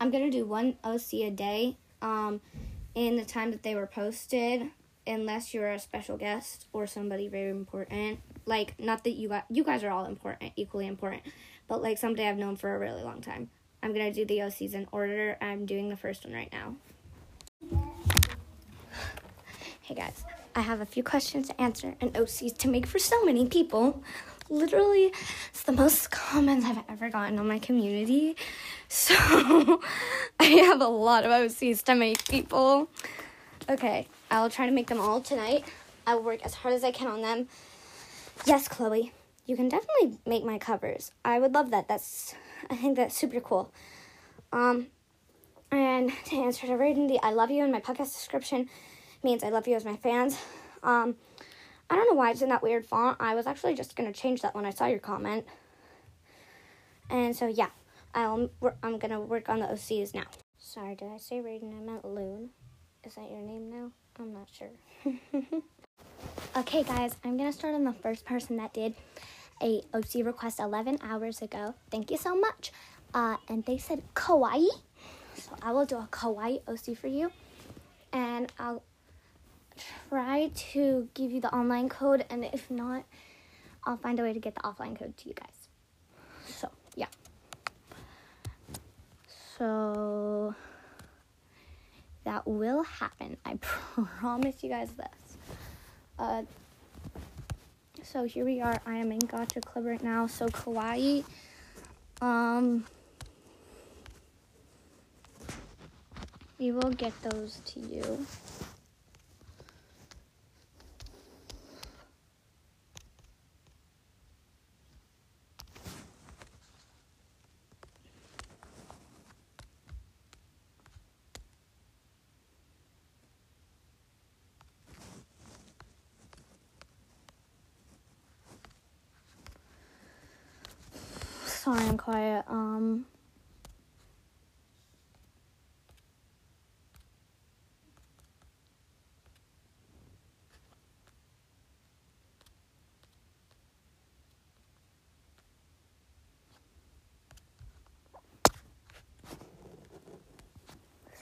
I'm gonna do one OC a day. Um, in the time that they were posted, unless you're a special guest or somebody very important. Like, not that you got you guys are all important, equally important, but like somebody I've known for a really long time. I'm gonna do the OCs in order. I'm doing the first one right now. Hey guys, I have a few questions to answer and OCs to make for so many people. Literally, it's the most comments I've ever gotten on my community. So, I have a lot of OCs to make people. Okay, I'll try to make them all tonight. I will work as hard as I can on them. Yes, Chloe, you can definitely make my covers. I would love that. That's, I think that's super cool. Um, and to answer to the I love you in my podcast description means I love you as my fans. Um, I don't know why it's in that weird font. I was actually just gonna change that when I saw your comment. And so yeah, I'll I'm gonna work on the OCs now. Sorry, did I say Raiden? I meant Loon. Is that your name now? I'm not sure. okay, guys, I'm gonna start on the first person that did a OC request 11 hours ago. Thank you so much. Uh, and they said kawaii, so I will do a kawaii OC for you, and I'll try to give you the online code, and if not, I'll find a way to get the offline code to you guys. So yeah. So that will happen. I promise you guys this. Uh, so here we are. I am in Gacha Club right now. So Kawaii, um, we will get those to you. Sorry, I'm quiet. Um.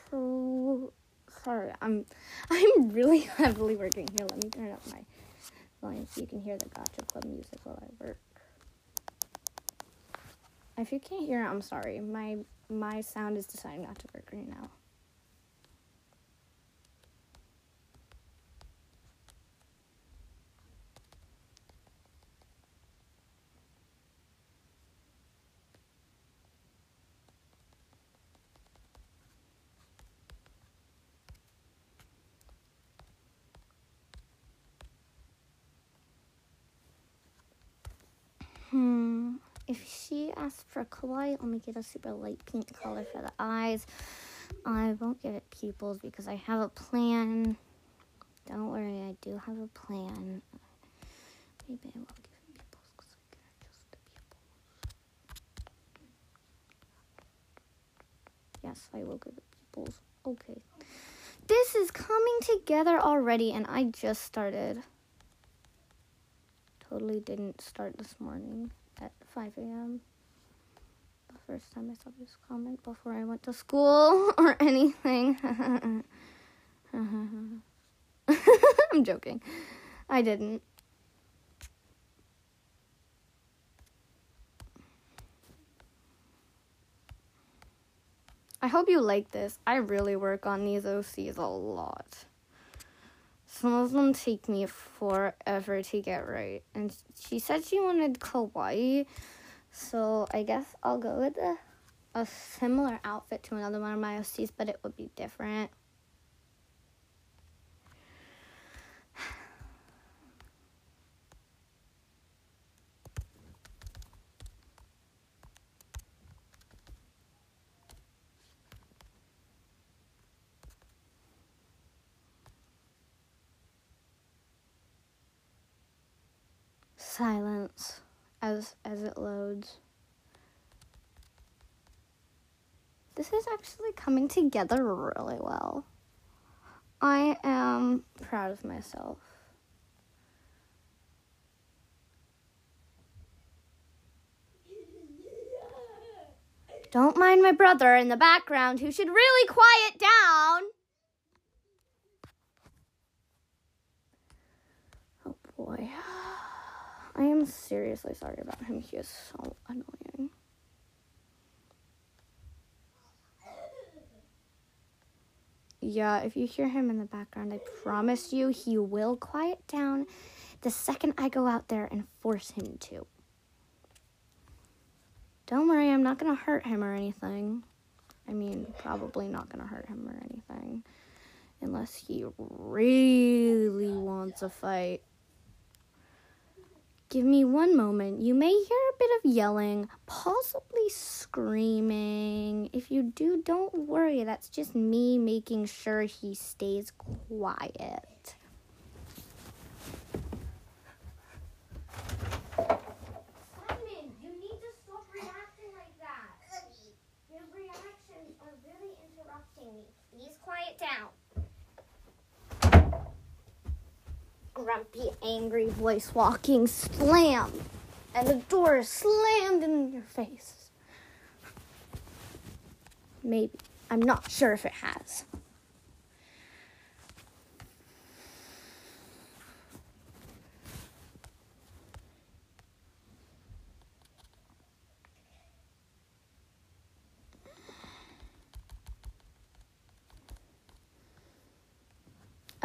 So sorry, I'm I'm really heavily working here. Let me turn up my volume so you can hear the Gacha Club music while I work. If you can't hear it, I'm sorry. My my sound is deciding not to work right now. Hmm. If she asks for kawaii, let me get a super light pink color for the eyes. I won't give it pupils because I have a plan. Don't worry, I do have a plan. Maybe I won't give it pupils because I can adjust the pupils. Yes, I will give it pupils. Okay. This is coming together already, and I just started. Totally didn't start this morning 5 a.m. The first time I saw this comment before I went to school or anything. I'm joking. I didn't. I hope you like this. I really work on these OCs a lot. Some of them take me forever to get right. And she said she wanted kawaii. So I guess I'll go with a, a similar outfit to another one of my OCs, but it would be different. Silence as as it loads. This is actually coming together really well. I am proud of myself. Don't mind my brother in the background who should really quiet down. Oh boy. I am seriously sorry about him. He is so annoying. Yeah, if you hear him in the background, I promise you he will quiet down the second I go out there and force him to. Don't worry, I'm not to hurt him or anything. I mean, probably not to hurt him or anything. Unless he really wants a fight. Give me one moment. You may hear a bit of yelling, possibly screaming. If you do, don't worry. That's just me making sure he stays quiet. Simon, you need to stop reacting like that. Your reactions are really interrupting me. Please quiet down. Grumpy, angry voice walking slam, and the door is slammed in your face. Maybe. I'm not sure if it has.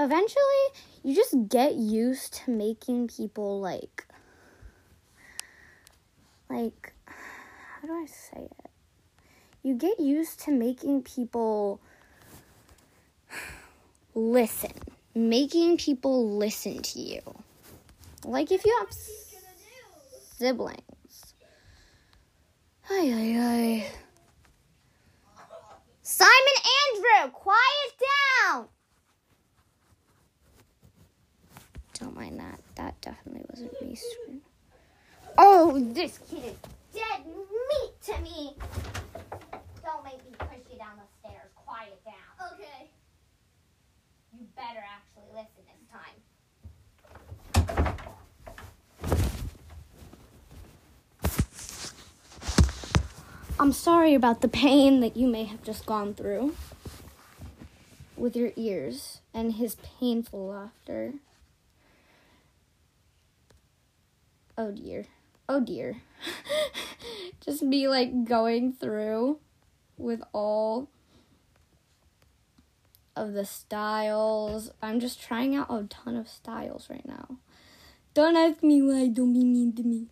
Eventually, you just get used to making people like like how do I say it? You get used to making people listen, making people listen to you. Like if you have siblings. Ay, ay, ay. Simon Andrew, quiet down! Don't mind that. That definitely wasn't me screaming. Oh, this kid is dead meat to me. Don't make me push you down the stairs. Quiet down. Okay. You better actually listen this time. I'm sorry about the pain that you may have just gone through with your ears and his painful laughter. Oh dear. Oh dear. just be like going through with all of the styles. I'm just trying out a ton of styles right now. Don't ask me why, don't be mean to me.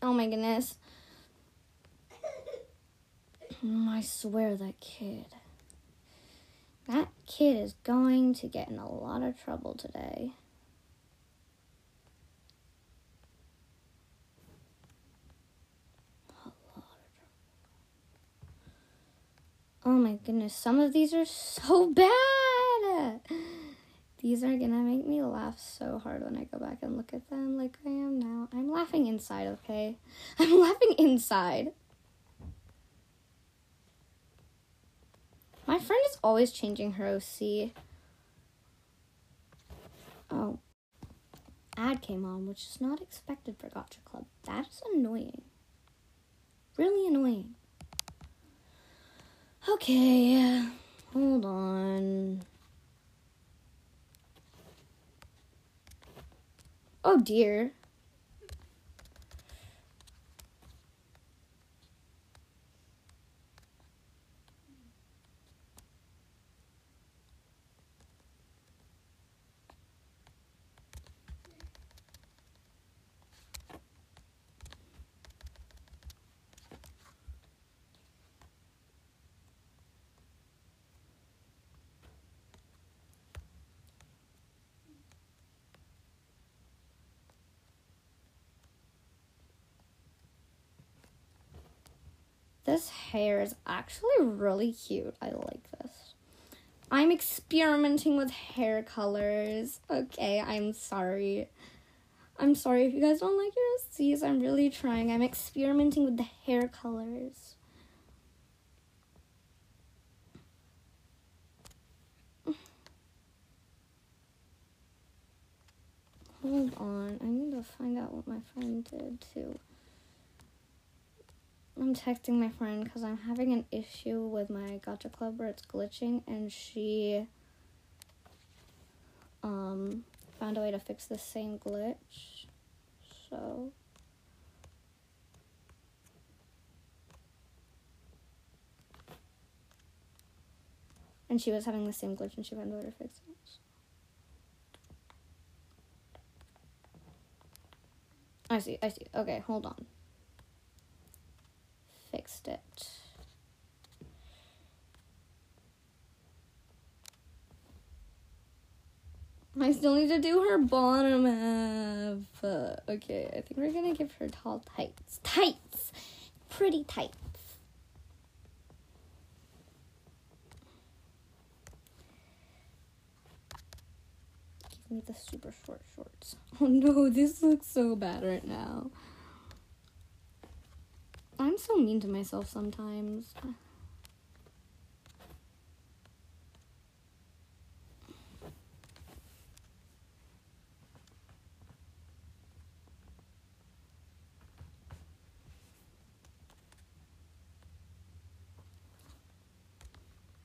Oh my goodness. Mm, I swear that kid. That kid is going to get in a lot of trouble today. A lot of trouble. Oh my goodness, some of these are so bad. These are gonna make me laugh so hard when I go back and look at them like I am now. I'm laughing inside, okay? I'm laughing inside. My friend is always changing her OC. Oh. Ad came on, which is not expected for Gacha Club. That is annoying. Really annoying. Okay, hold on. Oh dear. This hair is actually really cute. I like this. I'm experimenting with hair colors. Okay, I'm sorry. I'm sorry if you guys don't like your OCs. I'm really trying. I'm experimenting with the hair colors. Hold on. I need to find out what my friend did too. I'm texting my friend because I'm having an issue with my Gacha Club where it's glitching, and she um found a way to fix the same glitch. So. And she was having the same glitch and she found a way to fix it. I see, I see. Okay, hold on. Fixed it. I still need to do her bottom half. Uh, okay, I think we're gonna give her tall tights. Tights! Pretty tights. Give me the super short shorts. Oh no, this looks so bad right now. I'm so mean to myself sometimes.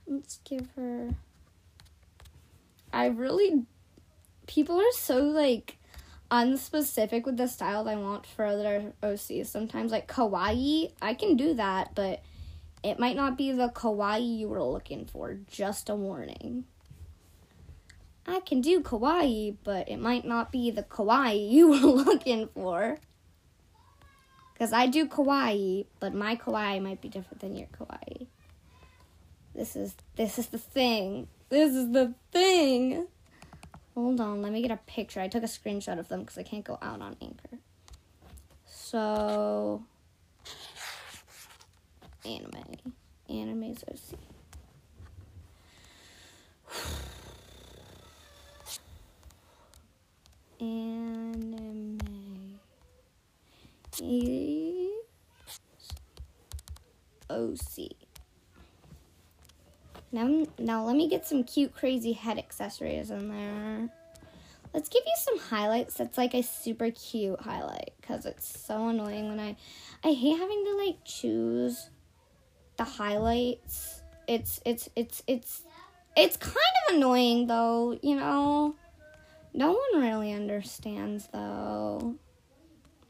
Let's give her. I really. People are so like unspecific with the style I want for other OCs. Sometimes, like kawaii, I can do that, but it might not be the kawaii you were looking for. Just a warning. I can do kawaii, but it might not be the kawaii you were looking for. Because I do kawaii, but my kawaii might be different than your kawaii. This is this is the thing. This is the thing. Hold on, let me get a picture. I took a screenshot of them because I can't go out on Anchor. So, anime. Animes OC. Anime. OC. Now, now let me get some cute, crazy head accessories in there. Let's give you some highlights that's like a super cute highlight because it's so annoying when I, I hate having to like choose the highlights. It's, it's, it's, it's, it's kind of annoying though, you know. No one really understands though.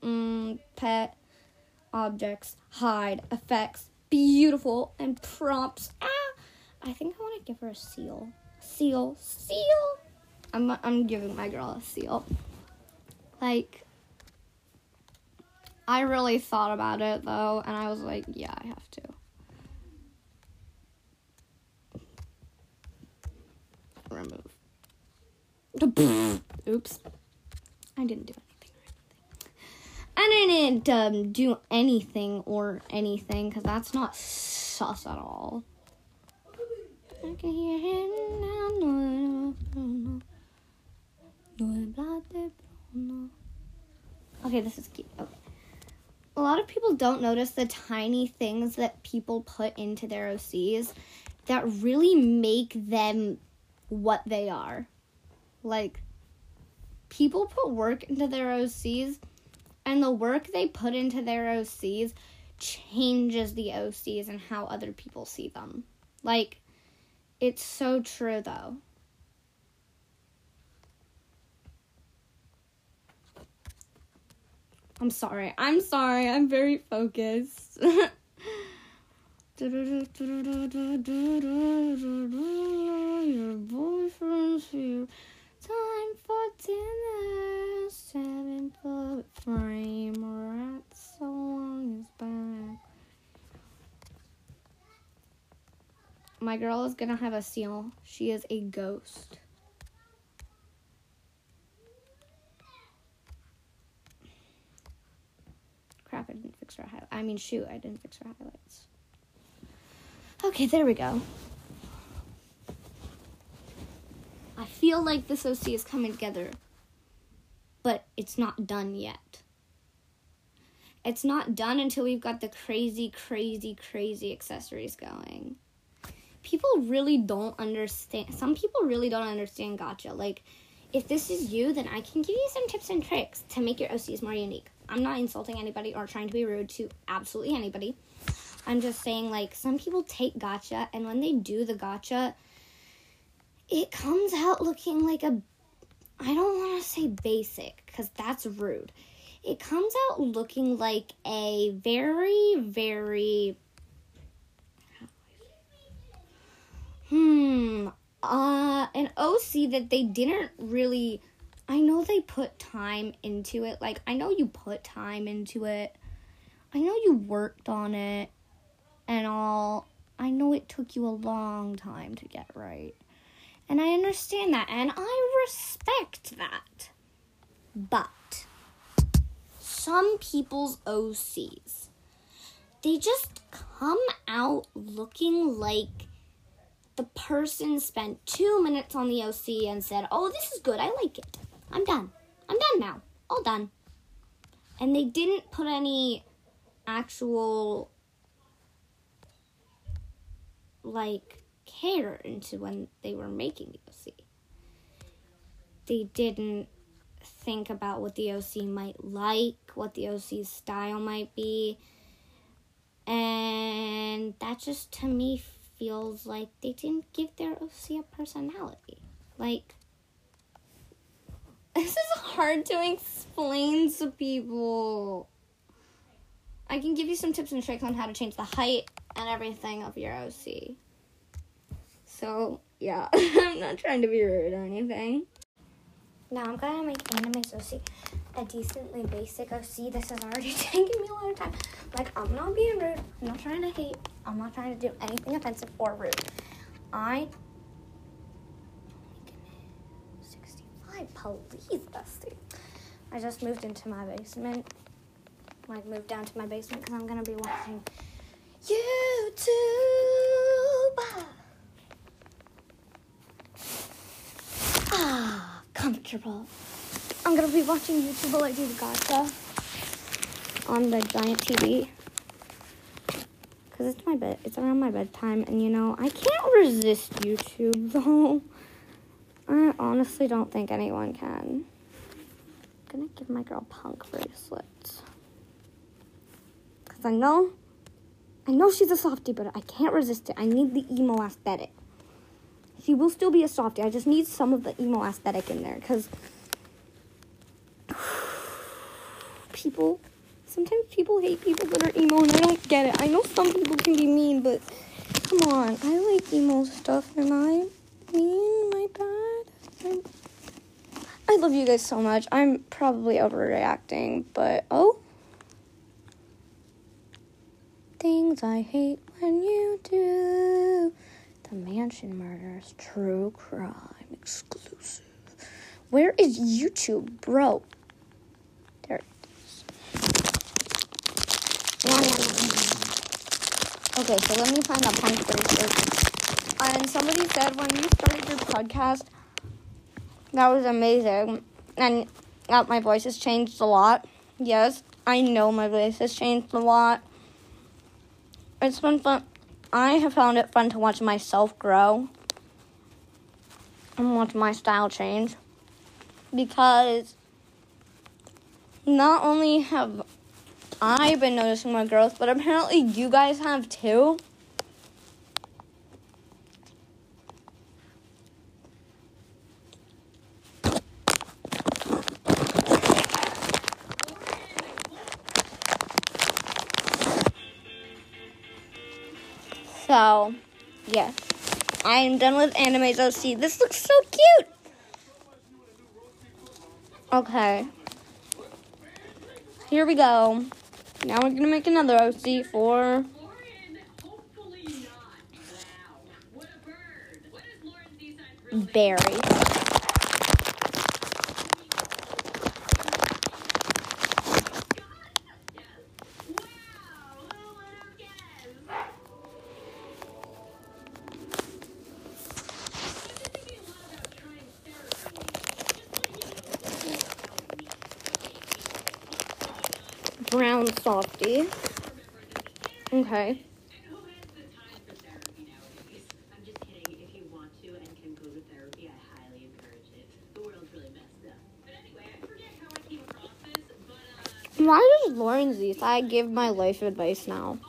Mm, pet, objects, hide, effects, beautiful, and prompts. Ah! I think I want to give her a seal. Seal. Seal. I'm, I'm giving my girl a seal. Like, I really thought about it though, and I was like, yeah, I have to. Remove. Oops. I didn't do anything or anything. I didn't um, do anything or anything because that's not sus at all. I can hear him now. Okay, this is cute. Okay. A lot of people don't notice the tiny things that people put into their OCs that really make them what they are. Like, people put work into their OCs, and the work they put into their OCs changes the OCs and how other people see them. Like, it's so true though. I'm sorry. I'm sorry. I'm very focused. Your boyfriend's here. Time for dinner. Seven foot frame. Right so long back. My girl is gonna have a seal. She is a ghost. Crap, I didn't fix her highlights. I mean, shoot, I didn't fix her highlights. Okay, there we go. I feel like this OC is coming together, but it's not done yet. It's not done until we've got the crazy, crazy, crazy accessories going people really don't understand. Some people really don't understand Gacha Like, if this is you, then I can give you some tips and tricks to make your OCs more unique. I'm not insulting anybody or trying to be rude to absolutely anybody. I'm just saying, like, some people take Gacha, and when they do the Gacha, it comes out looking like a. I don't want to say basic, because that's rude. It comes out looking like a very, very. Hmm. Uh, an OC that they didn't really. I know they put time into it. Like, I know you put time into it. I know you worked on it and all. I know it took you a long time to get right. And I understand that and I respect that. But some people's OCs, they just come out looking like the person spent two minutes on the OC and said, Oh, this is good. I like it. I'm done. I'm done now. All done. And they didn't put any actual like care into when they were making the OC. They didn't think about what the OC might like, what the OC's style might be. And that just to me feels like they didn't give their OC a personality. Like, this is hard to explain to people. I can give you some tips and tricks on how to change the height and everything of your OC. So, yeah, I'm not trying to be rude or anything. Now I'm gonna make Anime's OC a decently basic OC. This has already taken me a lot of time. Like, I'm not being rude. I'm not trying to hate. I'm not trying to do anything offensive or rude. I. 65, please, bestie. I just moved into my basement. Like, moved down to my basement because I'm gonna be watching YouTube. Ah, comfortable. I'm gonna be watching YouTube while I do the Gacha on the giant TV. Cause it's my bed. It's around my bedtime, and you know I can't resist YouTube though. I honestly don't think anyone can. I'm gonna give my girl punk bracelets. Cause I know, I know she's a softie, but I can't resist it. I need the emo aesthetic. She will still be a softie. I just need some of the emo aesthetic in there, cause people sometimes people hate people that are emo and I don't get it. I know some people can be mean, but come on. I like emo stuff. Am I mean? I bad? I'm, I love you guys so much. I'm probably overreacting, but oh. Things I hate when you do. The Mansion Murders True Crime exclusive. Where is YouTube, bro? There it is. Okay, so let me find that punk bracelet. And somebody said when you started your podcast, that was amazing. And uh, my voice has changed a lot. Yes, I know my voice has changed a lot. It's been fun. I have found it fun to watch myself grow and watch my style change because not only have I been noticing my growth, but apparently you guys have too. So, yes. I am done with Anime's OC. This looks so cute. Okay. Here we go. Now we're gonna make another OC for Barry. But Okay. Why does Lauren Z I give my life advice now?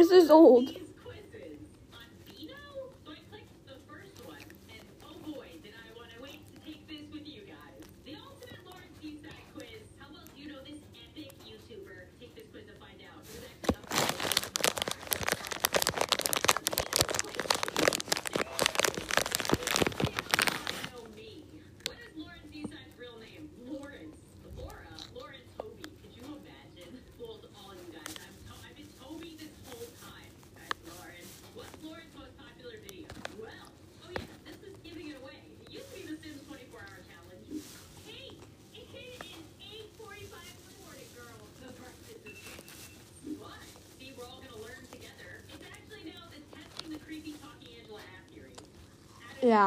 This is old.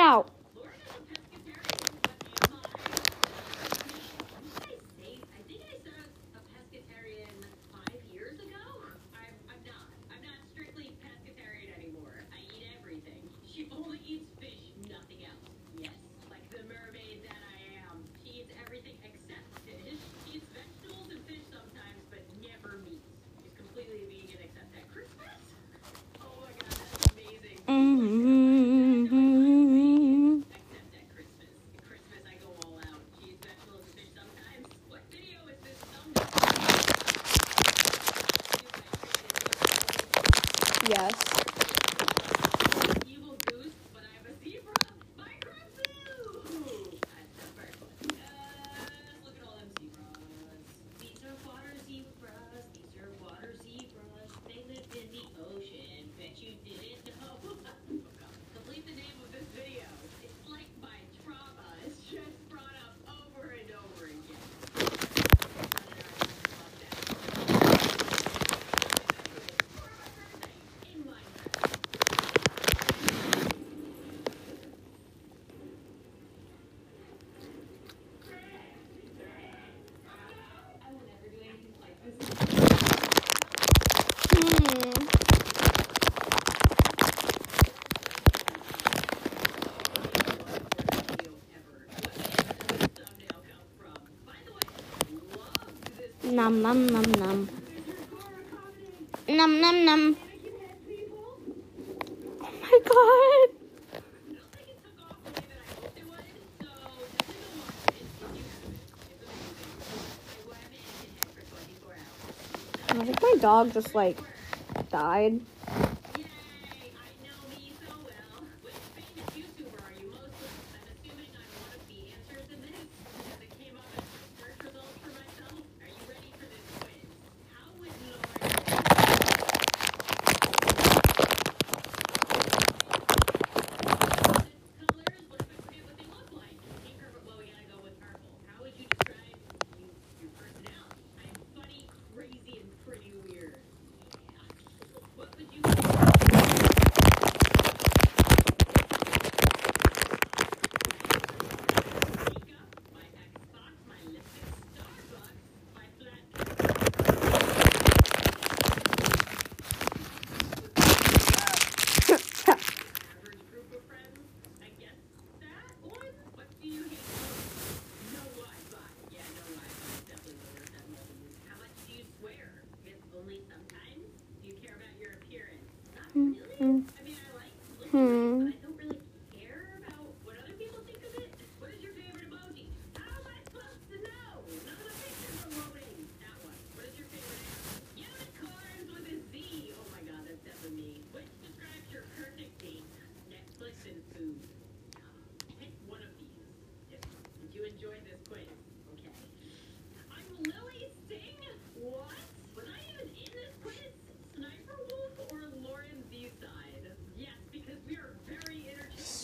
out. Nom nom nom nom. Nom nom nom. Oh my god. I think my dog just like died.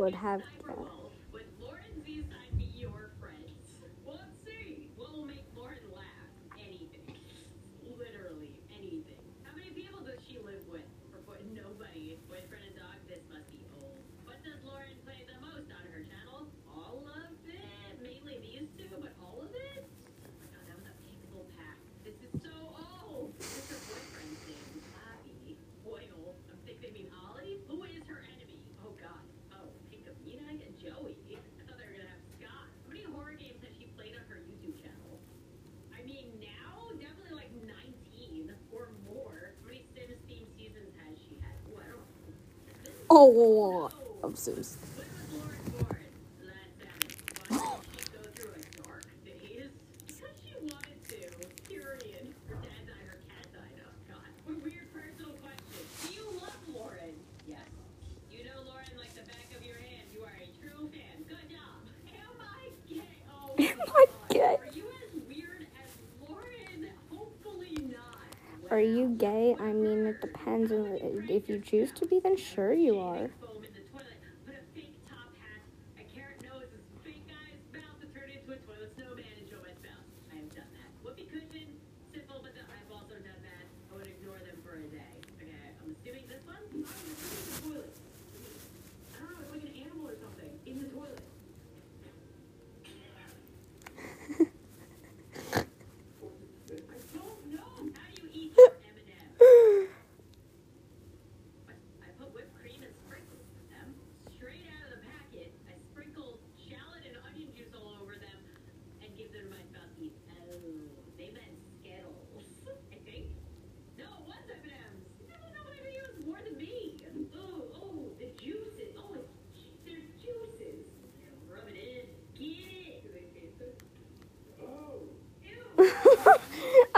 would have Oh, I'm serious. Are you gay? I mean, it depends. If you choose to be, then sure you are.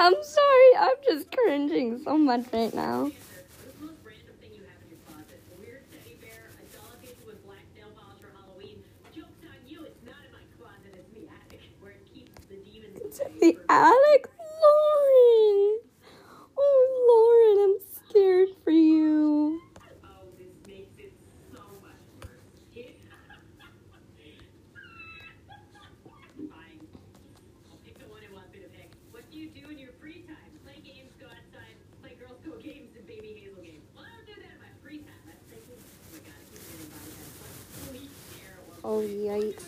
I'm sorry, I'm just cringing so much right now.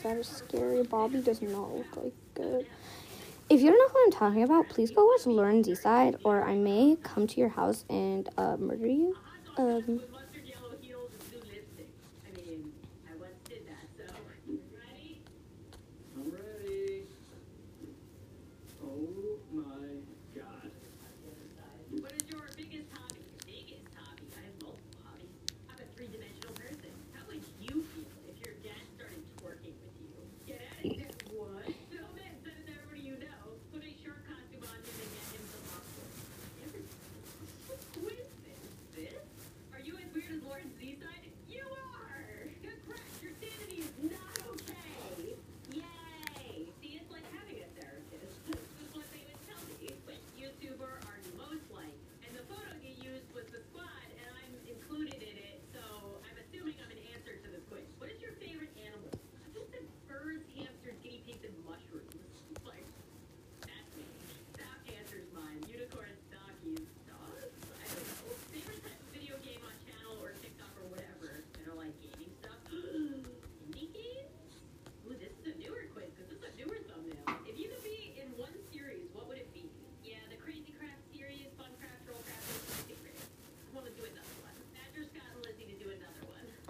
that is scary. Bobby does not look like good. If you don't know who I'm talking about, please go watch LaurenZside, or I may come to your house and uh, murder you. Um,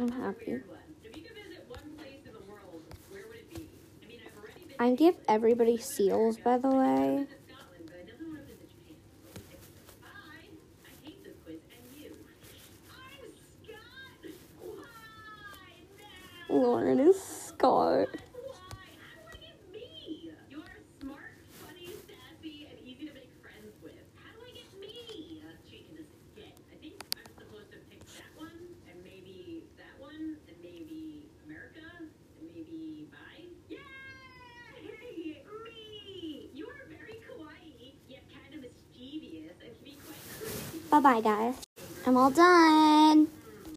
I'm happy. I give everybody seals, by the way. Bye guys. I'm all done.